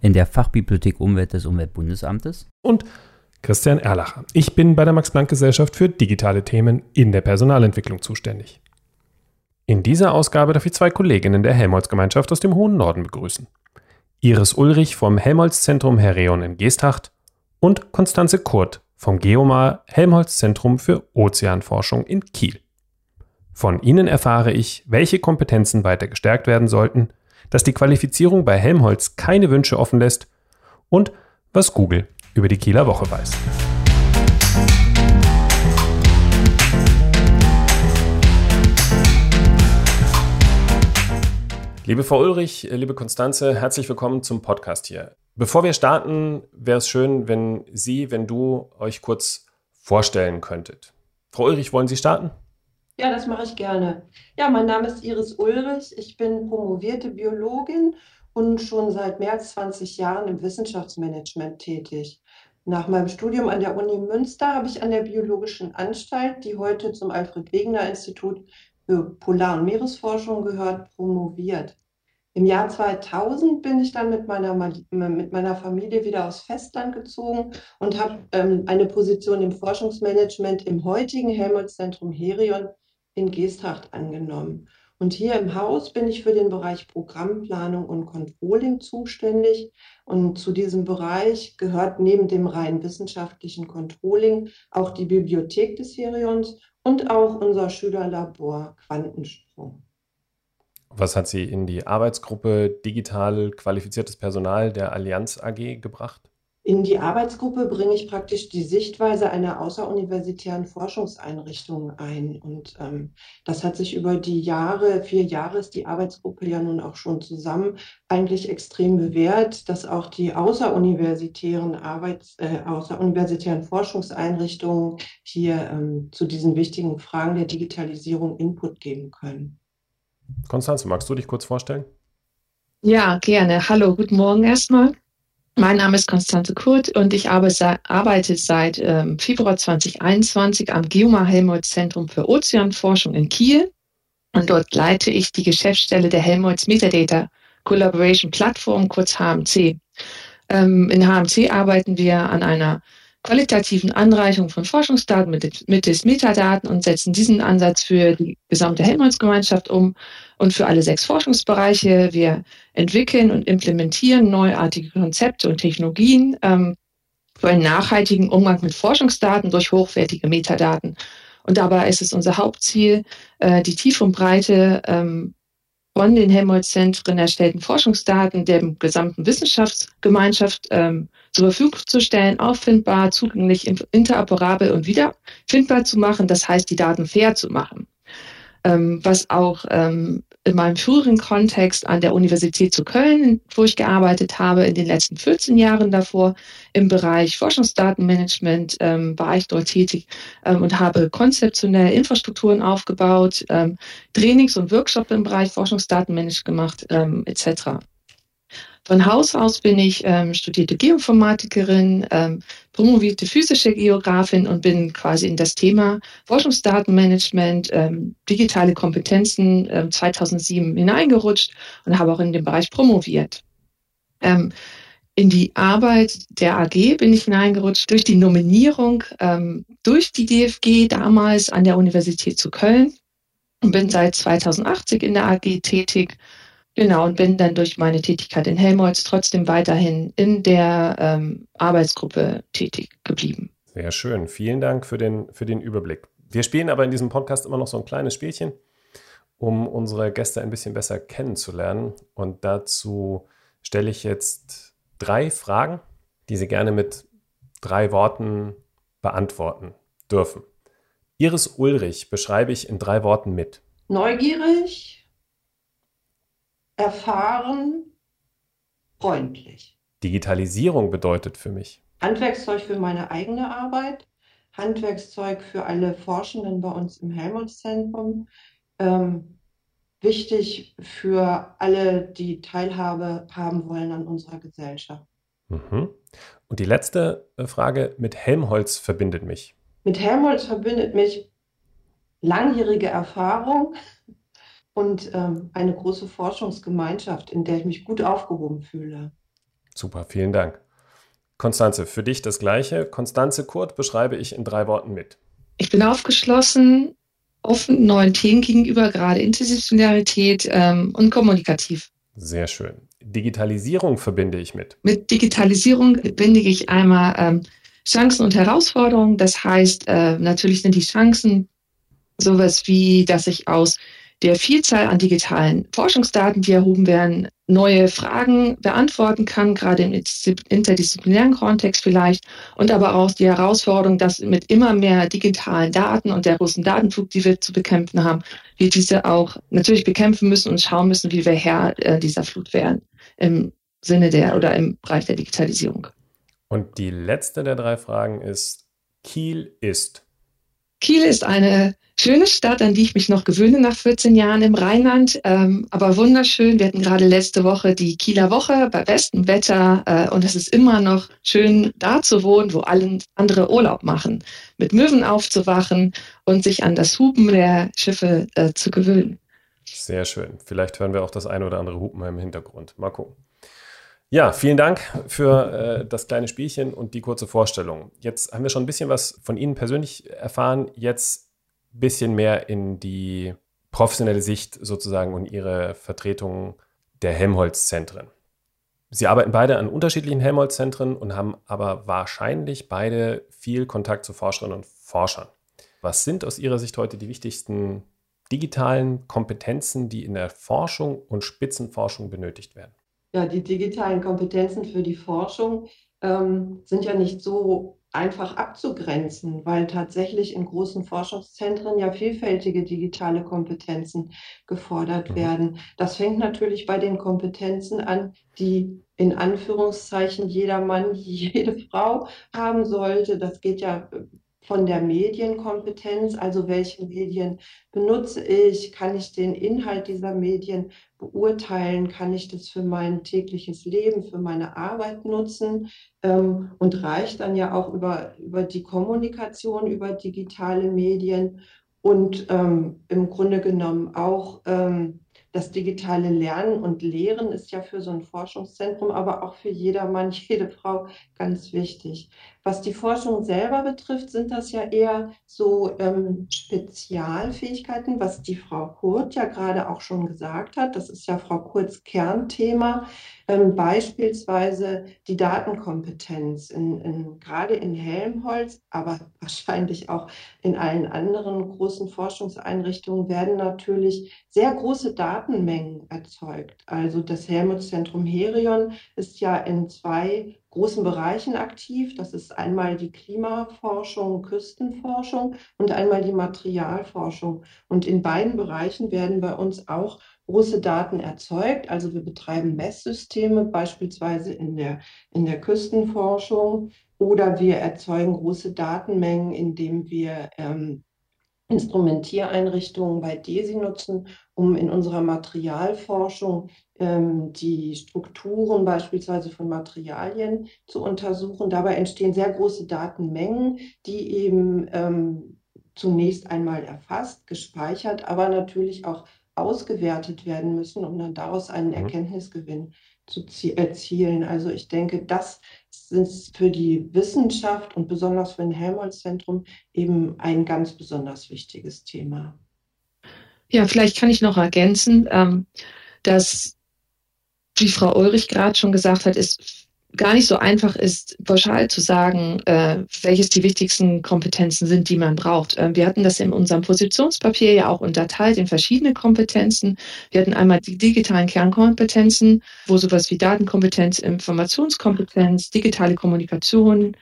in der Fachbibliothek Umwelt des Umweltbundesamtes und Christian Erlacher. Ich bin bei der Max-Planck-Gesellschaft für digitale Themen in der Personalentwicklung zuständig. In dieser Ausgabe darf ich zwei Kolleginnen der Helmholtz-Gemeinschaft aus dem hohen Norden begrüßen. Iris Ulrich vom Helmholtz-Zentrum Herreon in Geesthacht und Konstanze Kurt vom Geomar Helmholtz-Zentrum für Ozeanforschung in Kiel. Von ihnen erfahre ich, welche Kompetenzen weiter gestärkt werden sollten, dass die Qualifizierung bei Helmholtz keine Wünsche offen lässt und was Google über die Kieler Woche weiß. Liebe Frau Ulrich, liebe Konstanze, herzlich willkommen zum Podcast hier. Bevor wir starten, wäre es schön, wenn Sie, wenn du euch kurz vorstellen könntet. Frau Ulrich, wollen Sie starten? Ja, das mache ich gerne. Ja, mein Name ist Iris Ulrich. Ich bin promovierte Biologin und schon seit mehr als 20 Jahren im Wissenschaftsmanagement tätig. Nach meinem Studium an der Uni Münster habe ich an der Biologischen Anstalt, die heute zum Alfred Wegener Institut für Polar- und Meeresforschung gehört, promoviert. Im Jahr 2000 bin ich dann mit meiner, mit meiner Familie wieder aufs Festland gezogen und habe ähm, eine Position im Forschungsmanagement im heutigen Helmholtz-Zentrum Herion in Geesthacht angenommen. Und hier im Haus bin ich für den Bereich Programmplanung und Controlling zuständig. Und zu diesem Bereich gehört neben dem rein wissenschaftlichen Controlling auch die Bibliothek des Herions und auch unser Schülerlabor Quantensprung. Was hat Sie in die Arbeitsgruppe Digital qualifiziertes Personal der Allianz AG gebracht? In die Arbeitsgruppe bringe ich praktisch die Sichtweise einer außeruniversitären Forschungseinrichtung ein. Und ähm, das hat sich über die Jahre, vier Jahre ist die Arbeitsgruppe ja nun auch schon zusammen, eigentlich extrem bewährt, dass auch die außeruniversitären Arbeits-, äh, außeruniversitären Forschungseinrichtungen hier ähm, zu diesen wichtigen Fragen der Digitalisierung Input geben können. Konstanze, magst du dich kurz vorstellen? Ja, gerne. Hallo, guten Morgen erstmal. Mein Name ist Konstanze Kurt und ich arbeite seit ähm, Februar 2021 am Geomar Helmholtz Zentrum für Ozeanforschung in Kiel. Und dort leite ich die Geschäftsstelle der Helmholtz Metadata Collaboration Plattform, kurz HMC. In HMC arbeiten wir an einer qualitativen Anreichung von Forschungsdaten mit, mittels Metadaten und setzen diesen Ansatz für die gesamte Helmholtz-Gemeinschaft um und für alle sechs Forschungsbereiche. Wir entwickeln und implementieren neuartige Konzepte und Technologien ähm, für einen nachhaltigen Umgang mit Forschungsdaten durch hochwertige Metadaten. Und dabei ist es unser Hauptziel, äh, die Tiefe und Breite ähm, von den Helmholtz-Zentren erstellten Forschungsdaten der gesamten Wissenschaftsgemeinschaft ähm, zur Verfügung zu stellen, auffindbar, zugänglich, interoperabel und wiederfindbar zu machen. Das heißt, die Daten fair zu machen. Ähm, was auch ähm, in meinem früheren Kontext an der Universität zu Köln, wo ich gearbeitet habe, in den letzten 14 Jahren davor im Bereich Forschungsdatenmanagement ähm, war ich dort tätig ähm, und habe konzeptionell Infrastrukturen aufgebaut, ähm, Trainings und Workshops im Bereich Forschungsdatenmanagement gemacht, ähm, etc. Von Haus aus bin ich ähm, studierte Geoinformatikerin, ähm, promovierte physische Geografin und bin quasi in das Thema Forschungsdatenmanagement, ähm, digitale Kompetenzen ähm, 2007 hineingerutscht und habe auch in dem Bereich promoviert. Ähm, in die Arbeit der AG bin ich hineingerutscht durch die Nominierung ähm, durch die DFG damals an der Universität zu Köln und bin seit 2080 in der AG tätig Genau, und bin dann durch meine Tätigkeit in Helmholtz trotzdem weiterhin in der ähm, Arbeitsgruppe tätig geblieben. Sehr schön. Vielen Dank für den, für den Überblick. Wir spielen aber in diesem Podcast immer noch so ein kleines Spielchen, um unsere Gäste ein bisschen besser kennenzulernen. Und dazu stelle ich jetzt drei Fragen, die Sie gerne mit drei Worten beantworten dürfen. Iris Ulrich beschreibe ich in drei Worten mit. Neugierig, erfahren, freundlich. Digitalisierung bedeutet für mich. Handwerkszeug für meine eigene Arbeit, Handwerkszeug für alle Forschenden bei uns im Helmholtz-Zentrum, ähm, wichtig für alle, die Teilhabe haben wollen an unserer Gesellschaft. Mhm. Und die letzte äh, Frage, mit Helmholtz verbindet mich. Mit Helmholtz verbindet mich langjährige Erfahrung und ähm, eine große Forschungsgemeinschaft, in der ich mich gut aufgehoben fühle. Super, vielen Dank. Konstanze, für dich das Gleiche. Konstanze Kurt beschreibe ich in drei Worten mit. Ich bin aufgeschlossen, offen neuen Themen gegenüber, gerade Interdisziplinarität ähm, und kommunikativ. Sehr schön. Digitalisierung verbinde ich mit. Mit Digitalisierung verbinde ich einmal ähm, Chancen und Herausforderungen. Das heißt, äh, natürlich sind die Chancen sowas wie, dass ich aus der Vielzahl an digitalen Forschungsdaten, die erhoben werden, neue Fragen beantworten kann, gerade im interdisziplinären Kontext vielleicht, und aber auch die Herausforderung, dass mit immer mehr digitalen Daten und der großen Datenflug, die wir zu bekämpfen haben, wir diese auch natürlich bekämpfen müssen und schauen müssen, wie wir Herr äh, dieser Flut werden im Sinne der oder im Bereich der Digitalisierung. Und die letzte der drei Fragen ist, Kiel ist. Kiel ist eine schöne Stadt, an die ich mich noch gewöhne nach 14 Jahren im Rheinland, ähm, aber wunderschön. Wir hatten gerade letzte Woche die Kieler Woche bei bestem Wetter äh, und es ist immer noch schön, da zu wohnen, wo alle andere Urlaub machen, mit Möwen aufzuwachen und sich an das Hupen der Schiffe äh, zu gewöhnen. Sehr schön. Vielleicht hören wir auch das eine oder andere Hupen im Hintergrund. Mal gucken. Ja, vielen Dank für äh, das kleine Spielchen und die kurze Vorstellung. Jetzt haben wir schon ein bisschen was von Ihnen persönlich erfahren. Jetzt ein bisschen mehr in die professionelle Sicht sozusagen und Ihre Vertretung der Helmholtz-Zentren. Sie arbeiten beide an unterschiedlichen Helmholtz-Zentren und haben aber wahrscheinlich beide viel Kontakt zu Forscherinnen und Forschern. Was sind aus Ihrer Sicht heute die wichtigsten digitalen Kompetenzen, die in der Forschung und Spitzenforschung benötigt werden? Ja, die digitalen Kompetenzen für die Forschung ähm, sind ja nicht so einfach abzugrenzen, weil tatsächlich in großen Forschungszentren ja vielfältige digitale Kompetenzen gefordert mhm. werden. Das fängt natürlich bei den Kompetenzen an, die in Anführungszeichen jeder Mann, jede Frau haben sollte. Das geht ja von der Medienkompetenz, also welche Medien benutze ich, kann ich den Inhalt dieser Medien beurteilen, kann ich das für mein tägliches Leben, für meine Arbeit nutzen ähm, und reicht dann ja auch über, über die Kommunikation, über digitale Medien und ähm, im Grunde genommen auch ähm, das digitale Lernen und Lehren ist ja für so ein Forschungszentrum, aber auch für jedermann, jede Frau ganz wichtig. Was die Forschung selber betrifft, sind das ja eher so ähm, Spezialfähigkeiten, was die Frau Kurt ja gerade auch schon gesagt hat. Das ist ja Frau Kurts Kernthema. Ähm, beispielsweise die Datenkompetenz, in, in, gerade in Helmholtz, aber wahrscheinlich auch in allen anderen großen Forschungseinrichtungen werden natürlich sehr große Datenmengen erzeugt. Also das Helmholtz-Zentrum Herion ist ja in zwei großen Bereichen aktiv. Das ist einmal die Klimaforschung, Küstenforschung und einmal die Materialforschung. Und in beiden Bereichen werden bei uns auch große Daten erzeugt. Also wir betreiben Messsysteme, beispielsweise in der, in der Küstenforschung, oder wir erzeugen große Datenmengen, indem wir ähm, Instrumentiereinrichtungen bei DESI nutzen, um in unserer Materialforschung ähm, die Strukturen beispielsweise von Materialien zu untersuchen. Dabei entstehen sehr große Datenmengen, die eben ähm, zunächst einmal erfasst, gespeichert, aber natürlich auch ausgewertet werden müssen, um dann daraus einen mhm. Erkenntnisgewinn zu erzielen. Also ich denke, das ist für die Wissenschaft und besonders für ein Helmholtz-Zentrum eben ein ganz besonders wichtiges Thema. Ja, vielleicht kann ich noch ergänzen, ähm, dass, wie Frau Ulrich gerade schon gesagt hat, ist gar nicht so einfach ist, pauschal zu sagen, äh, welches die wichtigsten Kompetenzen sind, die man braucht. Äh, wir hatten das in unserem Positionspapier ja auch unterteilt in verschiedene Kompetenzen. Wir hatten einmal die digitalen Kernkompetenzen, wo sowas wie Datenkompetenz, Informationskompetenz, digitale Kommunikation,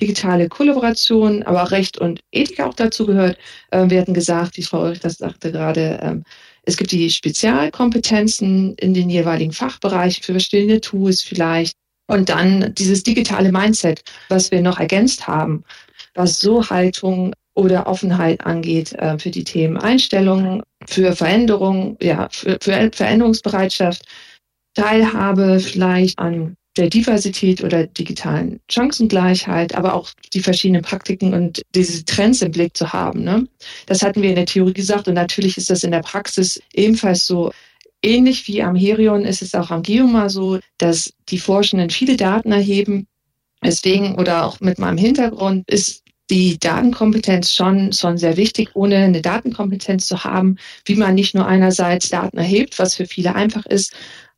digitale Kollaboration, aber auch Recht und Ethik auch dazu gehört. Äh, wir hatten gesagt, wie Frau Ulrich das sagte gerade, ähm, es gibt die Spezialkompetenzen in den jeweiligen Fachbereichen für bestehende Tools vielleicht Und dann dieses digitale Mindset, was wir noch ergänzt haben, was so Haltung oder Offenheit angeht äh, für die Themen Einstellungen, für Veränderung, ja, für, für Veränderungsbereitschaft, Teilhabe vielleicht an der Diversität oder digitalen Chancengleichheit, aber auch die verschiedenen Praktiken und diese Trends im Blick zu haben. Ne? Das hatten wir in der Theorie gesagt und natürlich ist das in der Praxis ebenfalls so. Ähnlich wie am Herion ist es auch am Geoma so, dass die Forschenden viele Daten erheben. Deswegen oder auch mit meinem Hintergrund ist die Datenkompetenz schon, schon sehr wichtig, ohne eine Datenkompetenz zu haben, wie man nicht nur einerseits Daten erhebt, was für viele einfach ist,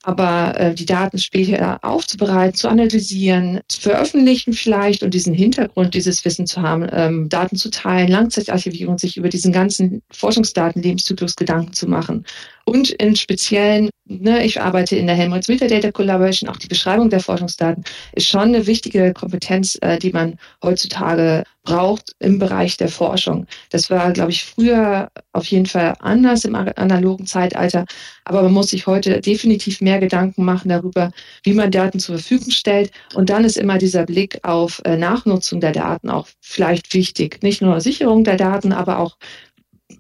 aber äh, die Daten später aufzubereiten, zu analysieren, zu veröffentlichen vielleicht und diesen Hintergrund, dieses Wissen zu haben, ähm, Daten zu teilen, Langzeitarchivierung, sich über diesen ganzen Forschungsdaten, Lebenszyklus Gedanken zu machen. Und im Speziellen, ne, ich arbeite in der Helmholtz Metadata Collaboration, auch die Beschreibung der Forschungsdaten ist schon eine wichtige Kompetenz, äh, die man heutzutage braucht im Bereich der Forschung. Das war, glaube ich, früher auf jeden Fall anders im analogen Zeitalter, aber man muss sich heute definitiv mehr Gedanken machen darüber, wie man Daten zur Verfügung stellt. Und dann ist immer dieser Blick auf äh, Nachnutzung der Daten auch vielleicht wichtig. Nicht nur Sicherung der Daten, aber auch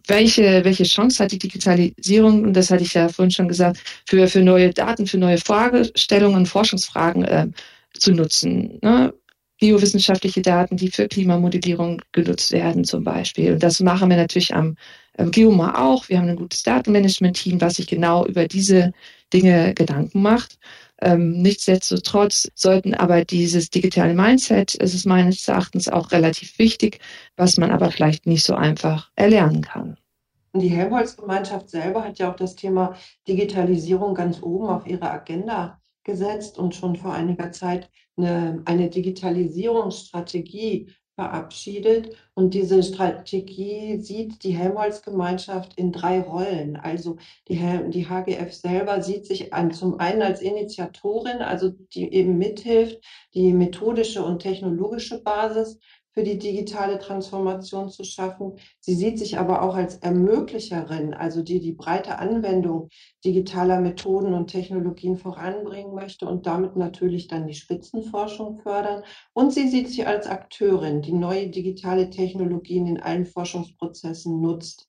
welche, welche Chance hat die Digitalisierung, und das hatte ich ja vorhin schon gesagt, für, für neue Daten, für neue Fragestellungen, Forschungsfragen äh, zu nutzen. Ne? Biowissenschaftliche Daten, die für Klimamodellierung genutzt werden zum Beispiel. Und das machen wir natürlich am, am Geoma auch. Wir haben ein gutes Datenmanagement-Team, was sich genau über diese Dinge Gedanken macht. Ähm, nichtsdestotrotz sollten aber dieses digitale Mindset, es ist meines Erachtens auch relativ wichtig, was man aber vielleicht nicht so einfach erlernen kann. Die Helmholtz-Gemeinschaft selber hat ja auch das Thema Digitalisierung ganz oben auf ihre Agenda gesetzt und schon vor einiger Zeit eine, eine Digitalisierungsstrategie verabschiedet. Und diese Strategie sieht die Helmholtz-Gemeinschaft in drei Rollen. Also die, die HGF selber sieht sich an, zum einen als Initiatorin, also die eben mithilft, die methodische und technologische Basis für die digitale Transformation zu schaffen. Sie sieht sich aber auch als Ermöglicherin, also die die breite Anwendung digitaler Methoden und Technologien voranbringen möchte und damit natürlich dann die Spitzenforschung fördern. Und sie sieht sich als Akteurin, die neue digitale Technologien in allen Forschungsprozessen nutzt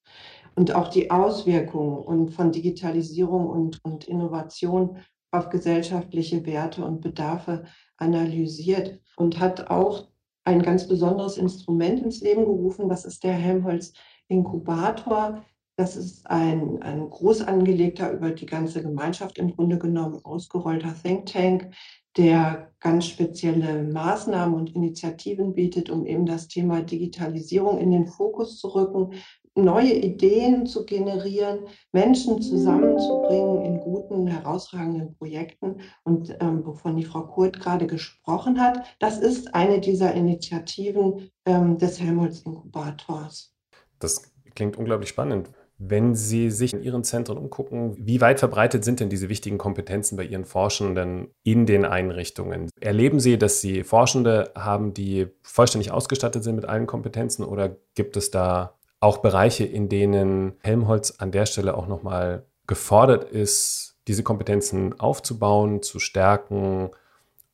und auch die Auswirkungen und von Digitalisierung und, und Innovation auf gesellschaftliche Werte und Bedarfe analysiert und hat auch ein ganz besonderes Instrument ins Leben gerufen. Das ist der Helmholtz Inkubator. Das ist ein, ein groß angelegter, über die ganze Gemeinschaft im Grunde genommen ausgerollter Think Tank, der ganz spezielle Maßnahmen und Initiativen bietet, um eben das Thema Digitalisierung in den Fokus zu rücken, neue Ideen zu generieren, Menschen zusammenzubringen in guten, herausragenden Projekten. Und ähm, wovon die Frau Kurt gerade gesprochen hat, das ist eine dieser Initiativen ähm, des Helmholtz-Inkubators. Das klingt unglaublich spannend. Wenn Sie sich in Ihren Zentren umgucken, wie weit verbreitet sind denn diese wichtigen Kompetenzen bei Ihren Forschenden in den Einrichtungen? Erleben Sie, dass Sie Forschende haben, die vollständig ausgestattet sind mit allen Kompetenzen oder gibt es da auch Bereiche, in denen Helmholtz an der Stelle auch nochmal gefordert ist, diese Kompetenzen aufzubauen, zu stärken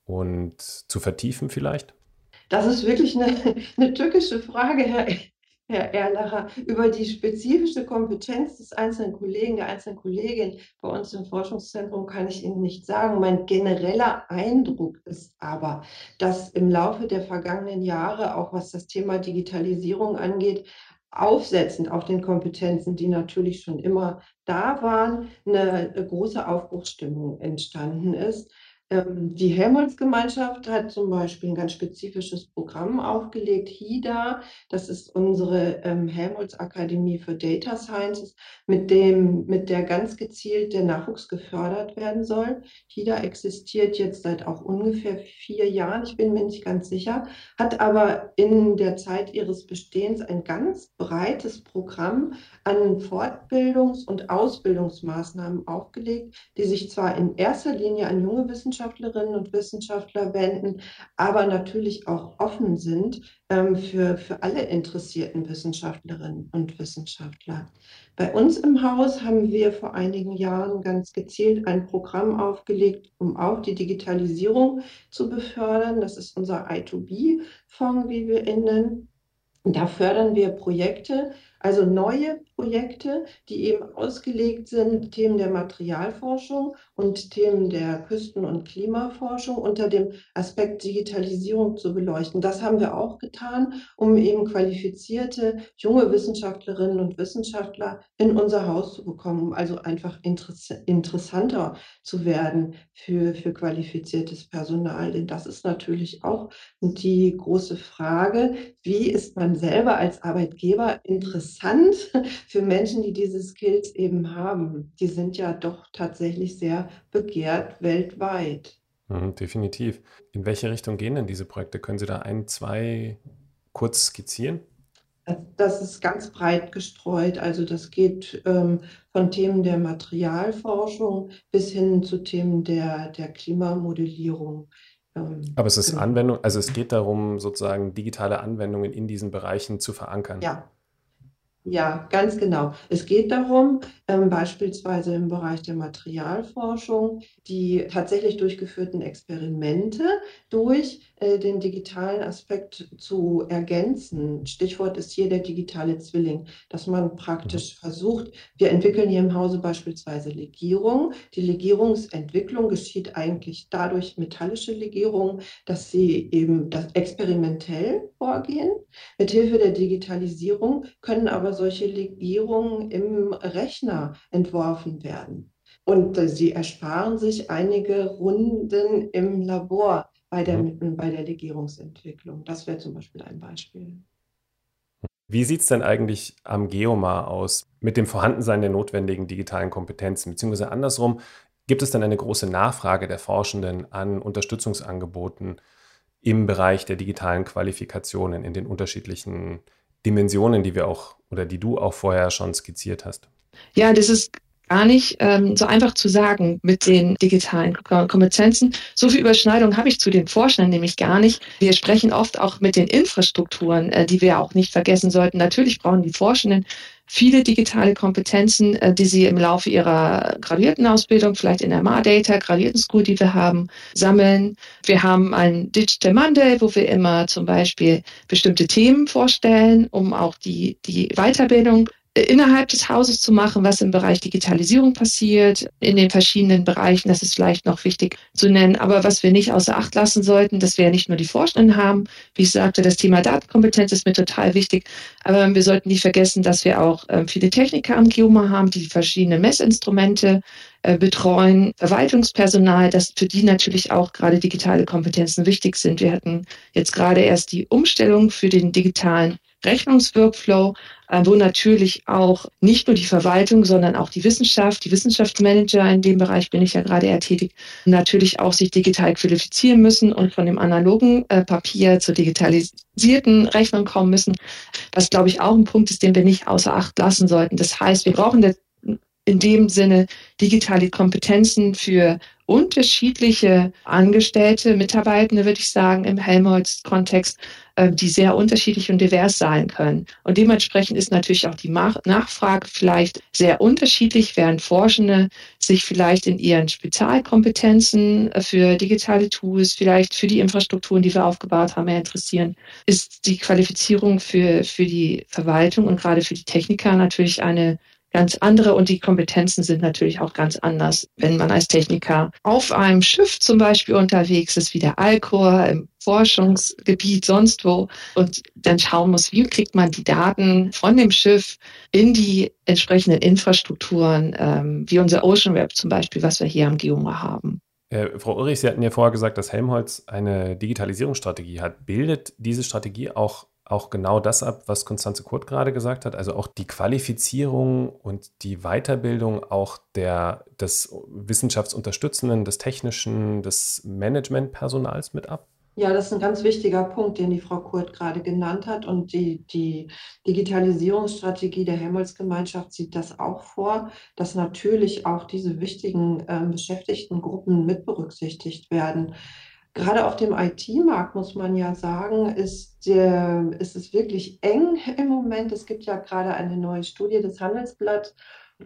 und zu vertiefen vielleicht? Das ist wirklich eine, eine tückische Frage, Herr, Herr Erlacher. Über die spezifische Kompetenz des einzelnen Kollegen, der einzelnen Kollegin bei uns im Forschungszentrum kann ich Ihnen nicht sagen. Mein genereller Eindruck ist aber, dass im Laufe der vergangenen Jahre, auch was das Thema Digitalisierung angeht, aufsetzend auf den Kompetenzen, die natürlich schon immer da waren, eine große Aufbruchsstimmung entstanden ist. Ähm, die Helmholtz-Gemeinschaft hat zum Beispiel ein ganz spezifisches Programm aufgelegt, HIDA, das ist unsere ähm, Helmholtz-Akademie für Data Sciences, mit, dem, mit der ganz gezielt der Nachwuchs gefördert werden soll. HIDA existiert jetzt seit auch ungefähr vier Jahren, ich bin mir nicht ganz sicher, hat aber in der Zeit ihres Bestehens ein ganz breites Programm an Fortbildungs- und Ausbildungsmaßnahmen aufgelegt, die sich zwar in erster Linie an junge Wissenschaftler Wissenschaftlerinnen und Wissenschaftler wenden, aber natürlich auch offen sind ähm, für, für alle interessierten Wissenschaftlerinnen und Wissenschaftler. Bei uns im Haus haben wir vor einigen Jahren ganz gezielt ein Programm aufgelegt, um auch die Digitalisierung zu befördern. Das ist unser I2B-Fonds, wie wir ihn nennen. Da fördern wir Projekte, also neue Projekte, die eben ausgelegt sind, Themen der Materialforschung und Themen der Küsten- und Klimaforschung unter dem Aspekt Digitalisierung zu beleuchten. Das haben wir auch getan, um eben qualifizierte junge Wissenschaftlerinnen und Wissenschaftler in unser Haus zu bekommen, um also einfach interessanter zu werden für, für qualifiziertes Personal. Denn das ist natürlich auch die große Frage, wie ist man selber als Arbeitgeber interessant für Menschen, die diese Skills eben haben. Die sind ja doch tatsächlich sehr begehrt weltweit. Mhm, definitiv. In welche Richtung gehen denn diese Projekte? Können Sie da ein, zwei kurz skizzieren? Das ist ganz breit gestreut. Also das geht ähm, von Themen der Materialforschung bis hin zu Themen der, der Klimamodellierung. Ähm, Aber es ist genau. Anwendung, also es geht darum, sozusagen digitale Anwendungen in diesen Bereichen zu verankern. Ja, ja, ganz genau. Es geht darum, ähm, beispielsweise im Bereich der Materialforschung, die tatsächlich durchgeführten Experimente durch äh, den digitalen Aspekt zu ergänzen. Stichwort ist hier der digitale Zwilling, dass man praktisch mhm. versucht, wir entwickeln hier im Hause beispielsweise Legierung. Die Legierungsentwicklung geschieht eigentlich dadurch metallische Legierung, dass sie eben das experimentell vorgehen. Mithilfe der Digitalisierung können aber solche Legierungen im Rechner entworfen werden. Und äh, sie ersparen sich einige Runden im Labor bei der, mhm. bei der Legierungsentwicklung. Das wäre zum Beispiel ein Beispiel. Wie sieht es denn eigentlich am Geomar aus mit dem Vorhandensein der notwendigen digitalen Kompetenzen? Beziehungsweise andersrum, gibt es denn eine große Nachfrage der Forschenden an Unterstützungsangeboten im Bereich der digitalen Qualifikationen in den unterschiedlichen Dimensionen, die wir auch oder die du auch vorher schon skizziert hast? Ja, das ist gar nicht ähm, so einfach zu sagen mit den digitalen Kompetenzen. So viel Überschneidung habe ich zu den Forschern nämlich gar nicht. Wir sprechen oft auch mit den Infrastrukturen, äh, die wir auch nicht vergessen sollten. Natürlich brauchen die Forschenden viele digitale Kompetenzen, äh, die sie im Laufe ihrer Graduiertenausbildung, vielleicht in der MA-Data, Graduierten-School, die wir haben, sammeln. Wir haben ein Digital Monday, wo wir immer zum Beispiel bestimmte Themen vorstellen, um auch die, die Weiterbildung innerhalb des Hauses zu machen, was im Bereich Digitalisierung passiert, in den verschiedenen Bereichen, das ist vielleicht noch wichtig zu nennen. Aber was wir nicht außer Acht lassen sollten, dass wir ja nicht nur die Forschenden haben. Wie ich sagte, das Thema Datenkompetenz ist mir total wichtig. Aber wir sollten nicht vergessen, dass wir auch äh, viele Techniker am Geoma haben, die verschiedene Messinstrumente äh, betreuen, Verwaltungspersonal, dass für die natürlich auch gerade digitale Kompetenzen wichtig sind. Wir hatten jetzt gerade erst die Umstellung für den digitalen Rechnungsworkflow, wo natürlich auch nicht nur die Verwaltung, sondern auch die Wissenschaft, die Wissenschaftsmanager, in dem Bereich bin ich ja gerade eher tätig, natürlich auch sich digital qualifizieren müssen und von dem analogen äh, Papier zur digitalisierten Rechnung kommen müssen, was glaube ich auch ein Punkt ist, den wir nicht außer Acht lassen sollten. Das heißt, wir brauchen in dem Sinne digitale Kompetenzen für unterschiedliche Angestellte, Mitarbeitende, würde ich sagen, im Helmholtz-Kontext, äh, die sehr unterschiedlich und divers sein können. Und dementsprechend ist natürlich auch die Nachfrage vielleicht sehr unterschiedlich, während Forschende sich vielleicht in ihren Spezialkompetenzen äh, für digitale Tools, vielleicht für die Infrastrukturen, die wir aufgebaut haben, interessieren, ist die Qualifizierung für, für die Verwaltung und gerade für die Techniker natürlich eine ganz andere und die Kompetenzen sind natürlich auch ganz anders. Wenn man als Techniker auf einem Schiff zum Beispiel unterwegs ist, wie der Alcor im Forschungsgebiet sonst wo und dann schauen muss, wie kriegt man die Daten von dem Schiff in die entsprechenden Infrastrukturen, ähm, wie unser Ocean Web zum Beispiel, was wir hier am Geoma haben. Äh, Frau Ulrich, Sie hatten ja vorher gesagt, dass Helmholtz eine Digitalisierungsstrategie hat. Bildet diese Strategie auch auch genau das ab, was Konstanze Kurt gerade gesagt hat, also auch die Qualifizierung und die Weiterbildung auch der, des Wissenschaftsunterstützenden, des technischen, des Managementpersonals mit ab? Ja, das ist ein ganz wichtiger Punkt, den die Frau Kurt gerade genannt hat. Und die, die Digitalisierungsstrategie der Helmholtz-Gemeinschaft sieht das auch vor, dass natürlich auch diese wichtigen äh, Beschäftigtengruppen mit berücksichtigt werden. Gerade auf dem IT-Markt muss man ja sagen, ist, der, ist es wirklich eng im Moment. Es gibt ja gerade eine neue Studie des Handelsblatts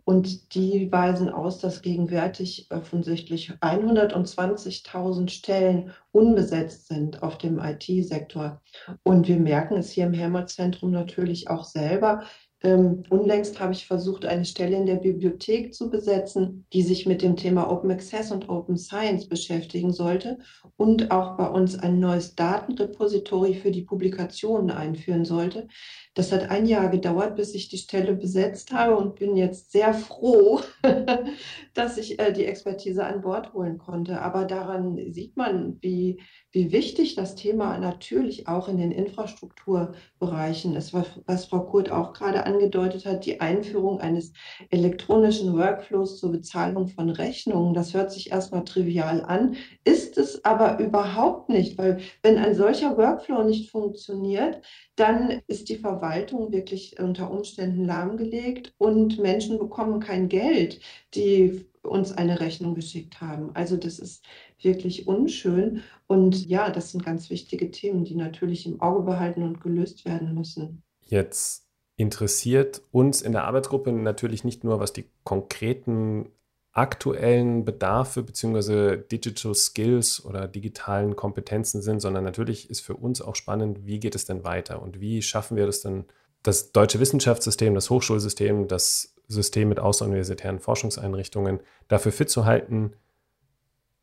und die weisen aus, dass gegenwärtig offensichtlich 120.000 Stellen unbesetzt sind auf dem IT-Sektor. Und wir merken es hier im Helmholtz-Zentrum natürlich auch selber. Ähm, unlängst habe ich versucht, eine Stelle in der Bibliothek zu besetzen, die sich mit dem Thema Open Access und Open Science beschäftigen sollte und auch bei uns ein neues Datenrepository für die Publikationen einführen sollte. Das hat ein Jahr gedauert, bis ich die Stelle besetzt habe und bin jetzt sehr froh, dass ich äh, die Expertise an Bord holen konnte. Aber daran sieht man, wie, wie wichtig das Thema natürlich auch in den Infrastrukturbereichen ist, was, Frau Kurt auch gerade angedeutet hat, die Einführung eines elektronischen Workflows zur Bezahlung von Rechnungen. Das hört sich erstmal trivial an, ist es aber überhaupt nicht, weil wenn ein solcher Workflow nicht funktioniert, dann ist die Verwaltung wirklich unter Umständen lahmgelegt und Menschen bekommen kein Geld, die uns eine Rechnung geschickt haben. Also das ist wirklich unschön. Und ja, das sind ganz wichtige Themen, die natürlich im Auge behalten und gelöst werden müssen. Jetzt interessiert uns in der Arbeitsgruppe natürlich nicht nur, was die konkreten aktuellen Bedarfe bzw. Digital Skills oder digitalen Kompetenzen sind, sondern natürlich ist für uns auch spannend, wie geht es denn weiter und wie schaffen wir das denn, das deutsche Wissenschaftssystem, das Hochschulsystem, das System mit außeruniversitären Forschungseinrichtungen dafür fit zu halten,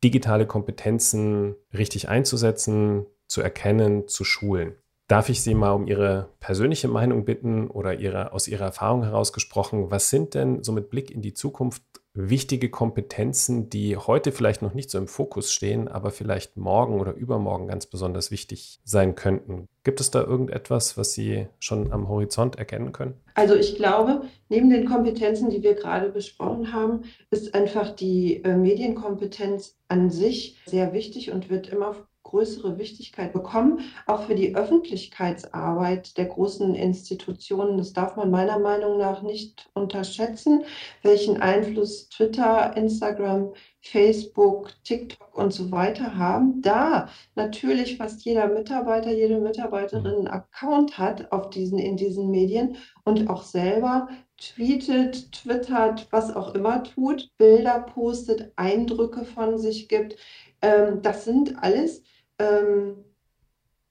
digitale Kompetenzen richtig einzusetzen, zu erkennen, zu schulen. Darf ich Sie mal um Ihre persönliche Meinung bitten oder Ihre, aus Ihrer Erfahrung herausgesprochen, was sind denn so mit Blick in die Zukunft wichtige Kompetenzen, die heute vielleicht noch nicht so im Fokus stehen, aber vielleicht morgen oder übermorgen ganz besonders wichtig sein könnten. Gibt es da irgendetwas, was Sie schon am Horizont erkennen können? Also ich glaube, neben den Kompetenzen, die wir gerade besprochen haben, ist einfach die äh, Medienkompetenz an sich sehr wichtig und wird immer größere Wichtigkeit bekommen, auch für die Öffentlichkeitsarbeit der großen Institutionen. Das darf man meiner Meinung nach nicht unterschätzen, welchen Einfluss Twitter, Instagram, Facebook, TikTok und so weiter haben. Da natürlich fast jeder Mitarbeiter, jede Mitarbeiterin einen Account hat auf diesen, in diesen Medien und auch selber tweetet, twittert, was auch immer tut, Bilder postet, Eindrücke von sich gibt. Ähm, das sind alles ähm,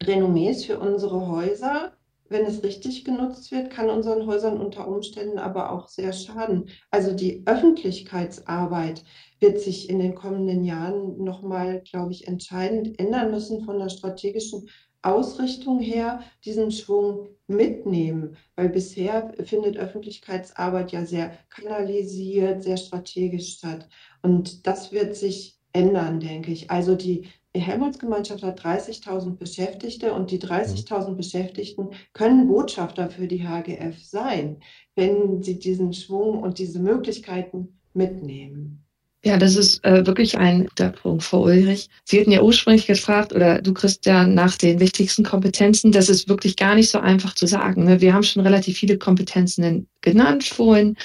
Renommees für unsere Häuser. Wenn es richtig genutzt wird, kann unseren Häusern unter Umständen aber auch sehr schaden. Also die Öffentlichkeitsarbeit wird sich in den kommenden Jahren nochmal, glaube ich, entscheidend ändern müssen von der strategischen Ausrichtung her, diesen Schwung mitnehmen, weil bisher findet Öffentlichkeitsarbeit ja sehr kanalisiert, sehr strategisch statt. Und das wird sich ändern, denke ich. Also die die Helmholtz-Gemeinschaft hat 30.000 Beschäftigte und die 30.000 mhm. Beschäftigten können Botschafter für die HGF sein, wenn sie diesen Schwung und diese Möglichkeiten mitnehmen. Ja, das ist äh, wirklich ein guter Punkt, Frau Ulrich. Sie hatten ja ursprünglich gefragt, oder du Christian, nach den wichtigsten Kompetenzen. Das ist wirklich gar nicht so einfach zu sagen. Ne? Wir haben schon relativ viele Kompetenzen genannt vorhin.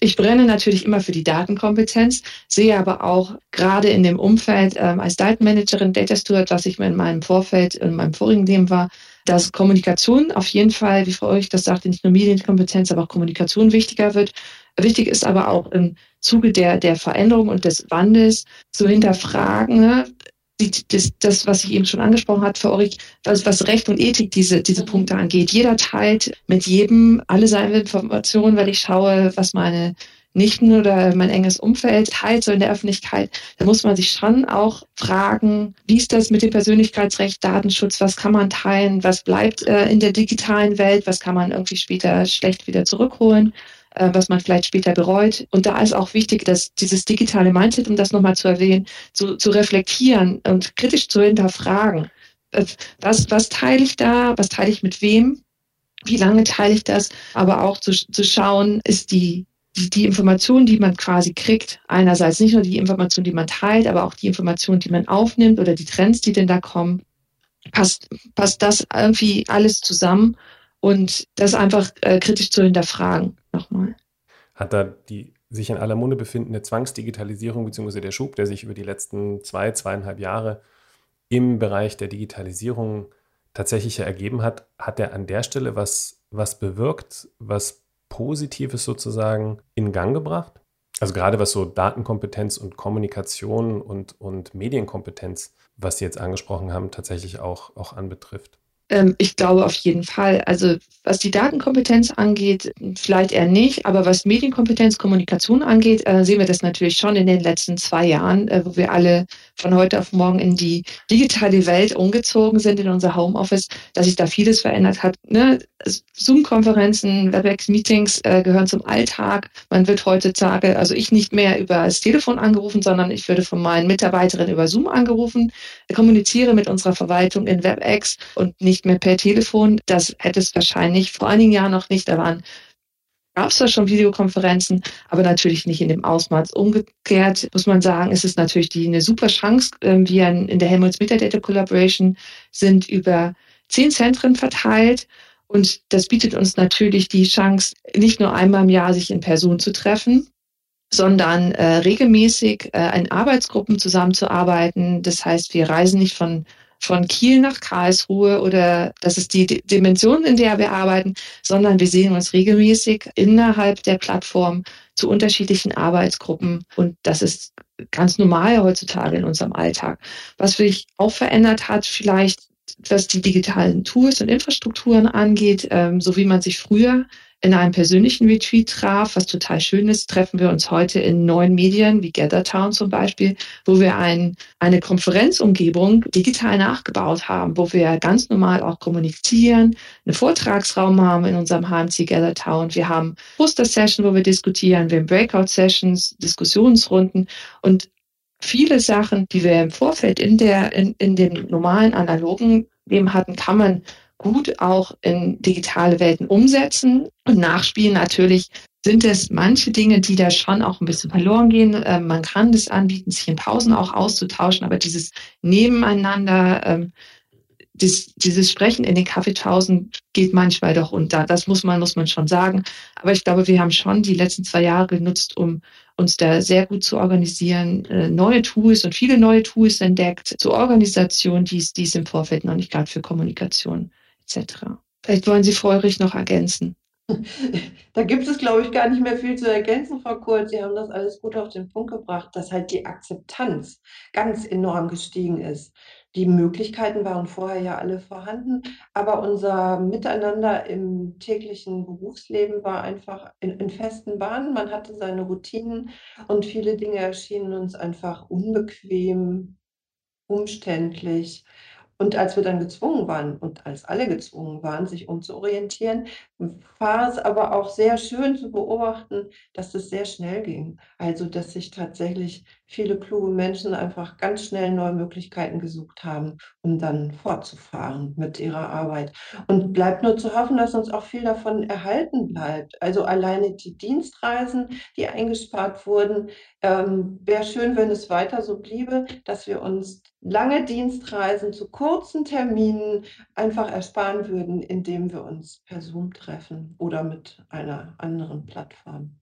Ich brenne natürlich immer für die Datenkompetenz, sehe aber auch gerade in dem Umfeld ähm, als Datenmanagerin, Data Steward, was ich mir in meinem Vorfeld, in meinem vorigen Leben war, dass Kommunikation auf jeden Fall, wie Frau Euch das sagte, nicht nur Medienkompetenz, aber auch Kommunikation wichtiger wird. Wichtig ist aber auch im Zuge der, der Veränderung und des Wandels zu hinterfragen, ne, das, das, was ich eben schon angesprochen hat, für euch, was, was Recht und Ethik diese, diese Punkte angeht. Jeder teilt mit jedem alle seine Informationen, weil ich schaue, was meine Nichten oder mein enges Umfeld teilt, so in der Öffentlichkeit. Da muss man sich schon auch fragen, wie ist das mit dem Persönlichkeitsrecht, Datenschutz, was kann man teilen, was bleibt äh, in der digitalen Welt, was kann man irgendwie später schlecht wieder zurückholen äh, was man vielleicht später bereut. Und da ist auch wichtig, dass dieses digitale Mindset, um das nochmal zu erwähnen, zu, zu reflektieren und kritisch zu hinterfragen. Äh, was, was teile ich da? Was teile ich mit wem? Wie lange teile ich das? Aber auch zu, zu schauen, ist die, die, die Information, die man quasi kriegt, einerseits nicht nur die Information, die man teilt, aber auch die Information, die man aufnimmt oder die Trends, die denn da kommen, passt, passt das irgendwie alles zusammen und das einfach äh, kritisch zu hinterfragen nochmal. Hat da die sich in aller Munde befindende Zwangsdigitalisierung bzw. der Schub, der sich über die letzten zwei, zweieinhalb Jahre im Bereich der Digitalisierung tatsächlich ergeben hat, hat er an der Stelle was, was bewirkt, was Positives sozusagen in Gang gebracht? Also gerade was so Datenkompetenz und Kommunikation und, und Medienkompetenz, was Sie jetzt angesprochen haben, tatsächlich auch, auch anbetrifft. Ähm, ich glaube auf jeden Fall. Also was die Datenkompetenz angeht, vielleicht eher nicht, aber was Medienkompetenz, Kommunikation angeht, äh, sehen wir das natürlich schon in den letzten zwei Jahren, äh, wo wir alle von heute auf morgen in die digitale Welt umgezogen sind, in unser Homeoffice, dass sich da vieles verändert hat. Ne? Zoom-Konferenzen, WebEx-Meetings äh, gehören zum Alltag. Man wird heutzutage, also ich nicht mehr über das Telefon angerufen, sondern ich würde von meinen Mitarbeiterinnen über Zoom angerufen, kommuniziere mit unserer Verwaltung in WebEx und nicht mehr per Telefon. Das hätte es wahrscheinlich vor einigen Jahren noch nicht. Da waren gab es da schon Videokonferenzen, aber natürlich nicht in dem Ausmaß. Umgekehrt muss man sagen, ist es natürlich die, eine super Chance. Ähm, wir in der Helmholtz Metadata Collaboration sind über zehn Zentren verteilt und das bietet uns natürlich die Chance, nicht nur einmal im Jahr sich in Person zu treffen, sondern äh, regelmäßig äh, in Arbeitsgruppen zusammenzuarbeiten. Das heißt, wir reisen nicht von von Kiel nach Karlsruhe oder das ist die Dimension, in der wir arbeiten, sondern wir sehen uns regelmäßig innerhalb der Plattform zu unterschiedlichen Arbeitsgruppen und das ist ganz normal heutzutage in unserem Alltag. Was sich auch verändert hat, vielleicht was die digitalen Tools und Infrastrukturen angeht, ähm, so wie man sich früher in einem persönlichen Retreat traf, was total schön ist, treffen wir uns heute in neuen Medien wie GatherTown zum Beispiel, wo wir ein, eine Konferenzumgebung digital nachgebaut haben, wo wir ganz normal auch kommunizieren, einen Vortragsraum haben in unserem HMC GatherTown. Wir haben Poster-Session, wo wir diskutieren, wir haben Breakout-Sessions, Diskussionsrunden und viele Sachen, die wir im Vorfeld in der, in, in dem normalen analogen Leben hatten, kann man gut auch in digitale Welten umsetzen und nachspielen. Natürlich sind es manche Dinge, die da schon auch ein bisschen verloren gehen. Ähm, man kann das anbieten, sich in Pausen auch auszutauschen, aber dieses Nebeneinander, ähm, das, dieses Sprechen in den Kaffeepausen geht manchmal doch unter. Das muss man, muss man schon sagen. Aber ich glaube, wir haben schon die letzten zwei Jahre genutzt, um uns da sehr gut zu organisieren, äh, neue Tools und viele neue Tools entdeckt zur Organisation, die es, die es im Vorfeld noch nicht gab für Kommunikation etc. Vielleicht wollen Sie Frau Ulrich noch ergänzen. Da gibt es, glaube ich, gar nicht mehr viel zu ergänzen, Frau Kurz. Sie haben das alles gut auf den Punkt gebracht, dass halt die Akzeptanz ganz enorm gestiegen ist. Die Möglichkeiten waren vorher ja alle vorhanden, aber unser Miteinander im täglichen Berufsleben war einfach in, in festen Bahnen. Man hatte seine Routinen und viele Dinge erschienen uns einfach unbequem, umständlich. Und als wir dann gezwungen waren und als alle gezwungen waren, sich umzuorientieren, war es aber auch sehr schön zu beobachten, dass das sehr schnell ging. Also, dass sich tatsächlich viele kluge Menschen einfach ganz schnell neue Möglichkeiten gesucht haben, um dann fortzufahren mit ihrer Arbeit. Und bleibt nur zu hoffen, dass uns auch viel davon erhalten bleibt. Also alleine die Dienstreisen, die eingespart wurden, ähm, wäre schön, wenn es weiter so bliebe, dass wir uns lange Dienstreisen zu kurzen Terminen einfach ersparen würden, indem wir uns per Zoom treffen oder mit einer anderen Plattform.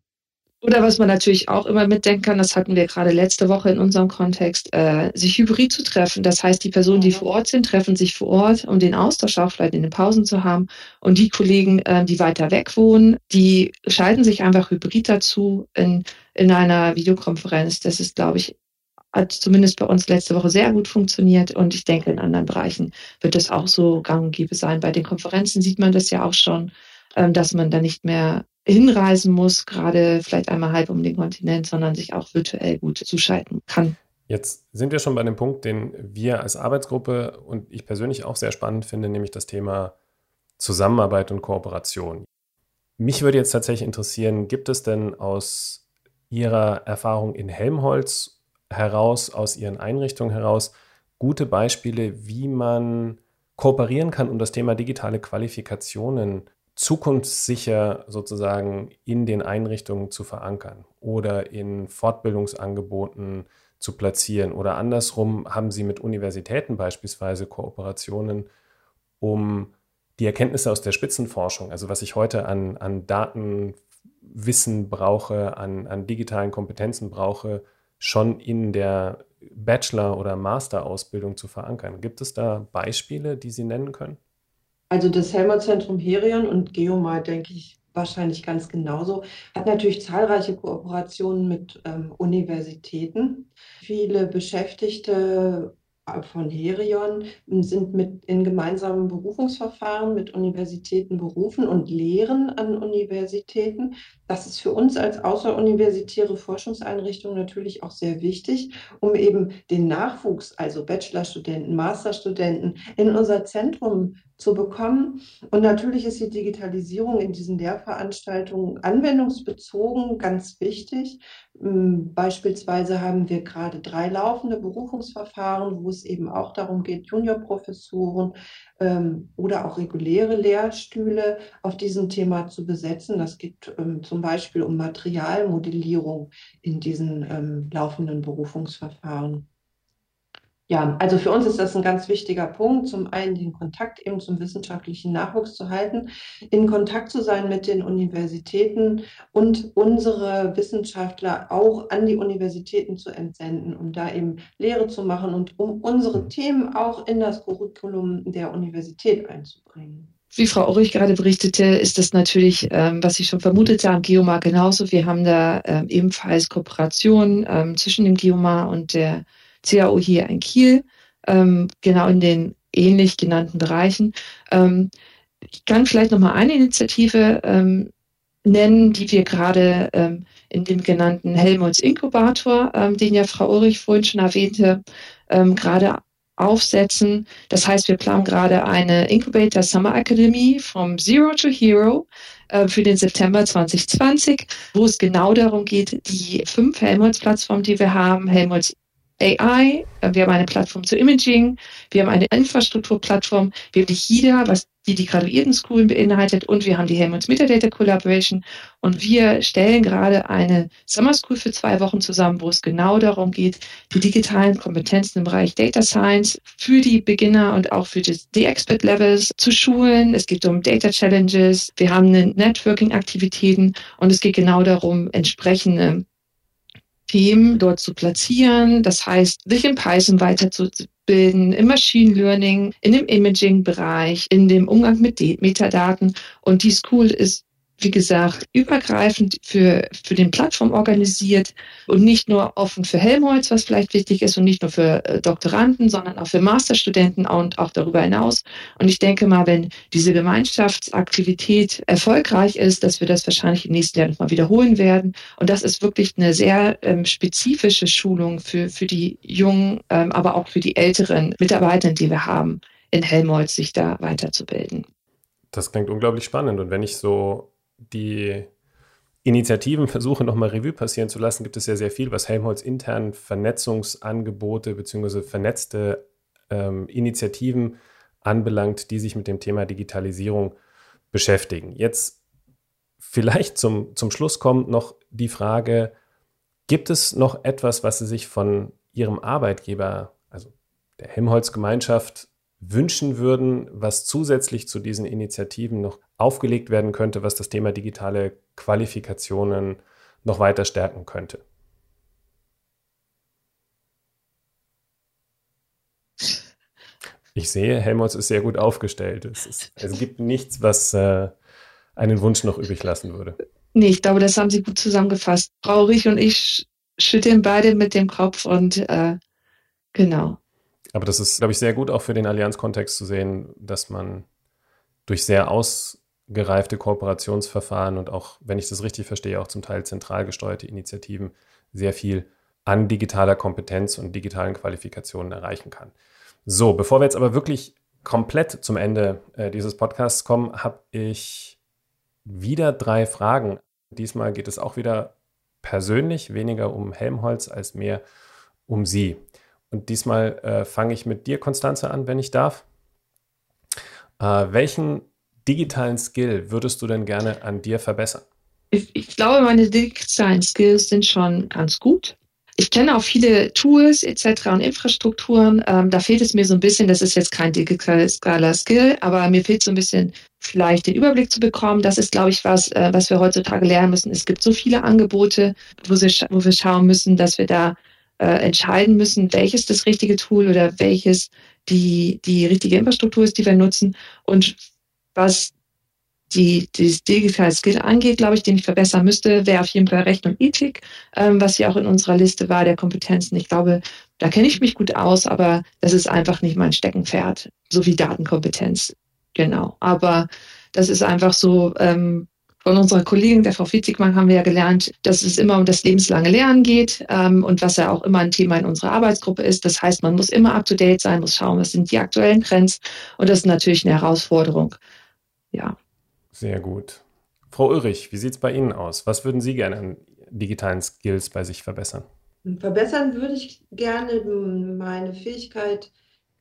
Oder was man natürlich auch immer mitdenken kann, das hatten wir gerade letzte Woche in unserem Kontext, äh, sich hybrid zu treffen. Das heißt, die Personen, die vor Ort sind, treffen sich vor Ort, um den Austausch auch vielleicht in den Pausen zu haben. Und die Kollegen, äh, die weiter weg wohnen, die schalten sich einfach hybrid dazu in, in einer Videokonferenz. Das ist, glaube ich, hat zumindest bei uns letzte Woche sehr gut funktioniert und ich denke, in anderen Bereichen wird das auch so gang und gäbe sein. Bei den Konferenzen sieht man das ja auch schon, ähm, dass man da nicht mehr hinreisen muss, gerade vielleicht einmal halb um den Kontinent, sondern sich auch virtuell gut zuschalten kann. Jetzt sind wir schon bei dem Punkt, den wir als Arbeitsgruppe und ich persönlich auch sehr spannend finde, nämlich das Thema Zusammenarbeit und Kooperation. Mich würde jetzt tatsächlich interessieren, gibt es denn aus Ihrer Erfahrung in Helmholtz heraus, aus Ihren Einrichtungen heraus, gute Beispiele, wie man kooperieren kann, um das Thema digitale Qualifikationen zukunftssicher sozusagen in den Einrichtungen zu verankern oder in Fortbildungsangeboten zu platzieren? Oder andersrum, haben Sie mit Universitäten beispielsweise Kooperationen, um die Erkenntnisse aus der Spitzenforschung, also was ich heute an, an Datenwissen brauche, an, an digitalen Kompetenzen brauche, schon in der Bachelor- oder Master-Ausbildung zu verankern. Gibt es da Beispiele, die Sie nennen können? Also das Helmholtz-Zentrum Herion und Geomar, denke ich, wahrscheinlich ganz genauso, hat natürlich zahlreiche Kooperationen mit ähm, Universitäten. Viele Beschäftigte von Herion sind mit in gemeinsamen Berufungsverfahren mit Universitäten berufen und lehren an Universitäten. Das ist für uns als außeruniversitäre Forschungseinrichtung natürlich auch sehr wichtig, um eben den Nachwuchs, also Bachelorstudenten, Masterstudenten, in unser Zentrum zu bekommen. Und natürlich ist die Digitalisierung in diesen Lehrveranstaltungen anwendungsbezogen ganz wichtig. Ähm, beispielsweise haben wir gerade drei laufende Berufungsverfahren, wo es eben auch darum geht, Juniorprofessoren ähm, oder auch reguläre Lehrstühle auf diesem Thema zu besetzen. Das geht ähm, zum Beispiel um Materialmodellierung in diesen ähm, laufenden Berufungsverfahren. Ja, also für uns ist das ein ganz wichtiger Punkt, zum einen den Kontakt eben zum wissenschaftlichen Nachwuchs zu halten, in Kontakt zu sein mit den Universitäten und unsere Wissenschaftler auch an die Universitäten zu entsenden, um da eben Lehre zu machen und um unsere mhm. Themen auch in das Curriculum der Universität einzubringen. Wie Frau Ulrich gerade berichtete, ist das natürlich, ähm, was Sie schon vermutet haben, Geomar genauso. Wir haben da ähm, ebenfalls Kooperationen ähm, zwischen dem Geomar und der CAO hier in Kiel, ähm, genau in den ähnlich genannten Bereichen. Ähm, ich kann vielleicht noch mal eine Initiative ähm, nennen, die wir gerade ähm, in dem genannten Helmholtz Inkubator, ähm, den ja Frau Ulrich vorhin schon erwähnte, ähm, gerade aufsetzen. Das heißt, wir planen gerade eine Incubator Summer Academy from Zero to Hero äh, für den September 2020, wo es genau darum geht, die fünf Helmholtz-Plattformen, die wir haben, Helmholtz AI, wir haben eine Plattform zu Imaging, wir haben eine Infrastrukturplattform, wir haben die HIDA, was die die graduierten Schulen beinhaltet und wir haben die Helmholtz Metadata Collaboration und wir stellen gerade eine Summer School für zwei Wochen zusammen, wo es genau darum geht, die digitalen Kompetenzen im Bereich Data Science für die Beginner und auch für die Expert Levels zu schulen. Es geht um Data Challenges, wir haben Networking Aktivitäten und es geht genau darum, entsprechende Themen dort zu platzieren. Das heißt, sich in Python weiterzubilden, im Machine Learning, in dem Imaging-Bereich, in dem Umgang mit Metadaten. Und die School ist wie gesagt, übergreifend für, für den Plattform organisiert und nicht nur offen für Helmholtz, was vielleicht wichtig ist, und nicht nur für äh, Doktoranden, sondern auch für Masterstudenten und auch darüber hinaus. Und ich denke mal, wenn diese Gemeinschaftsaktivität erfolgreich ist, dass wir das wahrscheinlich im nächsten Jahr nochmal wiederholen werden. Und das ist wirklich eine sehr ähm, spezifische Schulung für, für die jungen, ähm, aber auch für die älteren Mitarbeiter, die wir haben, in Helmholtz sich da weiterzubilden. Das klingt unglaublich spannend. Und wenn ich so die Initiativen versuche, nochmal Revue passieren zu lassen, gibt es ja sehr viel, was Helmholtz intern Vernetzungsangebote bzw. vernetzte ähm, Initiativen anbelangt, die sich mit dem Thema Digitalisierung beschäftigen. Jetzt vielleicht zum, zum Schluss kommt noch die Frage, gibt es noch etwas, was Sie sich von Ihrem Arbeitgeber, also der Helmholtz-Gemeinschaft, wünschen würden, was zusätzlich zu diesen Initiativen noch aufgelegt werden könnte, was das Thema digitale Qualifikationen noch weiter stärken könnte? Ich sehe, Helmholtz ist sehr gut aufgestellt. Es, ist, es gibt nichts, was äh, einen Wunsch noch übrig lassen würde. Nee, ich glaube, das haben Sie gut zusammengefasst. Frau Rich und ich schütteln beide mit dem Kopf und äh, genau. Aber das ist, glaube ich, sehr gut auch für den Allianzkontext zu sehen, dass man durch sehr ausgereifte Kooperationsverfahren und auch, wenn ich das richtig verstehe, auch zum Teil zentral gesteuerte Initiativen sehr viel an digitaler Kompetenz und digitalen Qualifikationen erreichen kann. So, bevor wir jetzt aber wirklich komplett zum Ende äh, dieses Podcasts kommen, habe ich wieder drei Fragen. Diesmal geht es auch wieder persönlich, weniger um Helmholtz als mehr um Sie. Und diesmal äh, fange ich mit dir, Konstanze, an, wenn ich darf. Äh, welchen digitalen Skill würdest du denn gerne an dir verbessern? Ich, ich, glaube, meine digitalen Skills sind schon ganz gut. ich kenne auch viele Tools etc. und Infrastrukturen. Ähm, da fehlt es mir so ein bisschen, das ist jetzt kein digitaler Skill, aber mir fehlt so ein bisschen vielleicht den Überblick zu bekommen. Das ist, glaube ich, was, äh, was wir heutzutage lernen müssen. Es gibt so viele Angebote, wo, sie, wo wir schauen müssen, dass wir da äh, entscheiden müssen, welches das richtige Tool oder welches die, die richtige Infrastruktur ist, die wir nutzen. Und was die, die Digital Skill angeht, glaube ich, den ich verbessern müsste, wäre auf jeden Fall Recht und Ethik, ähm, was ja auch in unserer Liste war der Kompetenzen. Ich glaube, da kenne ich mich gut aus, aber das ist einfach nicht mein Steckenpferd, so wie Datenkompetenz. Genau. Aber das ist einfach so, ähm, von unserer Kollegin, der Frau Fitzigmann, haben wir ja gelernt, dass es immer um das lebenslange Lernen geht ähm, und was ja auch immer ein Thema in unserer Arbeitsgruppe ist. Das heißt, man muss immer up-to-date sein, muss schauen, was sind die aktuellen Trends und das ist natürlich eine Herausforderung. Ja. Sehr gut. Frau Ulrich, wie sieht es bei Ihnen aus? Was würden Sie gerne an digitalen Skills bei sich verbessern? Verbessern würde ich gerne meine Fähigkeit,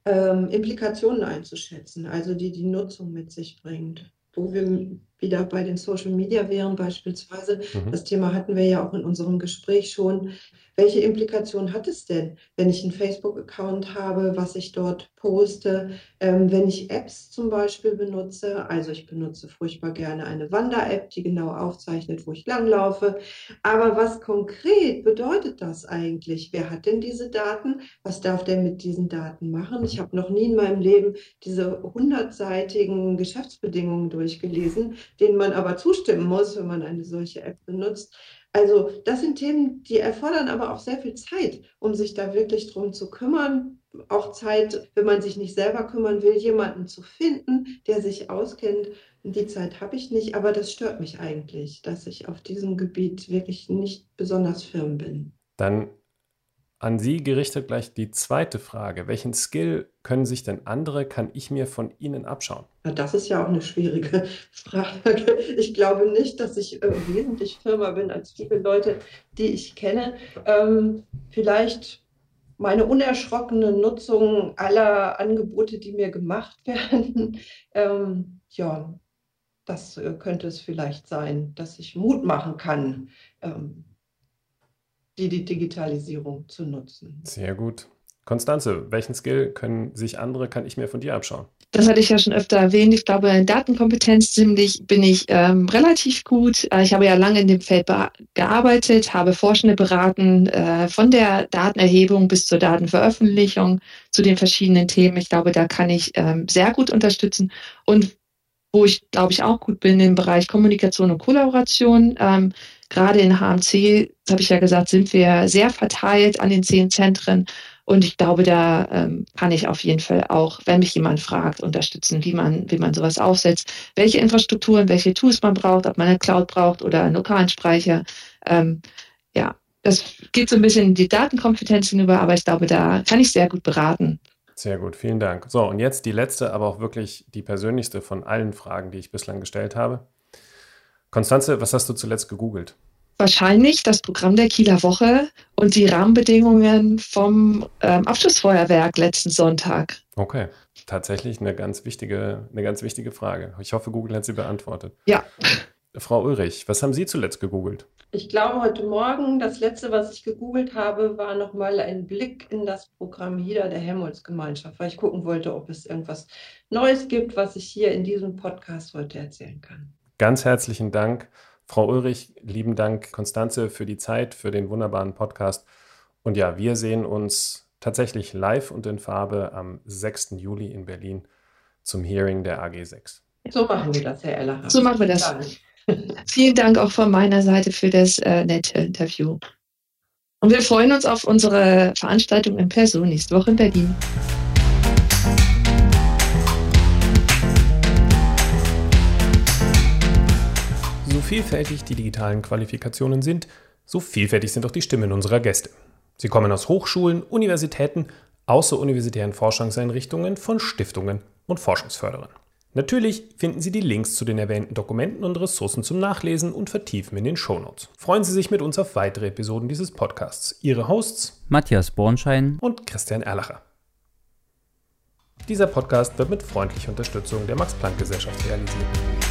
ähm, Implikationen einzuschätzen, also die die Nutzung mit sich bringt. Wo wir wieder bei den Social Media wären beispielsweise, mhm. das Thema hatten wir ja auch in unserem Gespräch schon, welche Implikationen hat es denn, wenn ich einen Facebook-Account habe, was ich dort poste, ähm, wenn ich Apps zum Beispiel benutze? Also ich benutze furchtbar gerne eine Wander-App, die genau aufzeichnet, wo ich langlaufe. Aber was konkret bedeutet das eigentlich? Wer hat denn diese Daten? Was darf der mit diesen Daten machen? Ich habe noch nie in meinem Leben diese hundertseitigen Geschäftsbedingungen durchgelesen, denen man aber zustimmen muss, wenn man eine solche App benutzt. Also das sind Themen, die erfordern aber auch sehr viel Zeit, um sich da wirklich drum zu kümmern. Auch Zeit, wenn man sich nicht selber kümmern will, jemanden zu finden, der sich auskennt. Die Zeit habe ich nicht, aber das stört mich eigentlich, dass ich auf diesem Gebiet wirklich nicht besonders firm bin. Dann an Sie gerichtet gleich die zweite Frage. Welchen Skill können sich denn andere, kann ich mir von Ihnen abschauen? Ja, das ist ja auch eine schwierige Frage. Ich glaube nicht, dass ich äh, wesentlich firmer bin als viele Leute, die ich kenne. Ähm, vielleicht meine unerschrockene Nutzung aller Angebote, die mir gemacht werden. Ähm, ja, das äh, könnte es vielleicht sein, dass ich Mut machen kann. Ähm, die, die Digitalisierung zu nutzen. Sehr gut. Konstanze, welchen Skill können sich andere, kann ich mir von dir abschauen? Das hatte ich ja schon öfter erwähnt. Ich glaube, in Datenkompetenz ziemlich bin ich ähm, relativ gut. Äh, ich habe ja lange in dem Feld gearbeitet, habe Forschende beraten, äh, von der Datenerhebung bis zur Datenveröffentlichung zu den verschiedenen Themen. Ich glaube, da kann ich ähm, sehr gut unterstützen. Und wo ich, glaube ich, auch gut bin im Bereich Kommunikation und Kollaboration. Ähm, gerade in HMC, habe ich ja gesagt, sind wir sehr verteilt an den zehn Zentren. Und ich glaube, da ähm, kann ich auf jeden Fall auch, wenn mich jemand fragt, unterstützen, wie man, wie man sowas aufsetzt, welche Infrastrukturen, welche Tools man braucht, ob man eine Cloud braucht oder einen lokalen Speicher. Ähm, ja, das geht so ein bisschen in die Datenkompetenz hinüber, aber ich glaube, da kann ich sehr gut beraten. Sehr gut, vielen Dank. So, und jetzt die letzte, aber auch wirklich die persönlichste von allen Fragen, die ich bislang gestellt habe. Konstanze, was hast du zuletzt gegoogelt? Wahrscheinlich das Programm der Kieler Woche und die Rahmenbedingungen vom ähm, Abschlussfeuerwerk letzten Sonntag. Okay, tatsächlich eine ganz wichtige, eine ganz wichtige Frage. Ich hoffe, Google hat sie beantwortet. Ja. Frau Ulrich, was haben Sie zuletzt gegoogelt? Ich glaube, heute Morgen, das letzte, was ich gegoogelt habe, war nochmal ein Blick in das Programm HIDA der Helmholtz-Gemeinschaft, weil ich gucken wollte, ob es irgendwas Neues gibt, was ich hier in diesem Podcast heute erzählen kann. Ganz herzlichen Dank, Frau Ulrich. Lieben Dank, Konstanze, für die Zeit, für den wunderbaren Podcast. Und ja, wir sehen uns tatsächlich live und in Farbe am 6. Juli in Berlin zum Hearing der AG6. So machen wir das, Herr Eller. So machen wir das. Vielen Dank auch von meiner Seite für das äh, nette Interview. Und wir freuen uns auf unsere Veranstaltung in Person nächste Woche in Berlin. Vielfältig die digitalen Qualifikationen sind, so vielfältig sind auch die Stimmen unserer Gäste. Sie kommen aus Hochschulen, Universitäten, außeruniversitären Forschungseinrichtungen, von Stiftungen und Forschungsförderern. Natürlich finden Sie die Links zu den erwähnten Dokumenten und Ressourcen zum Nachlesen und Vertiefen in den Shownotes. Freuen Sie sich mit uns auf weitere Episoden dieses Podcasts. Ihre Hosts Matthias Bornschein und Christian Erlacher. Dieser Podcast wird mit freundlicher Unterstützung der Max-Planck-Gesellschaft realisiert.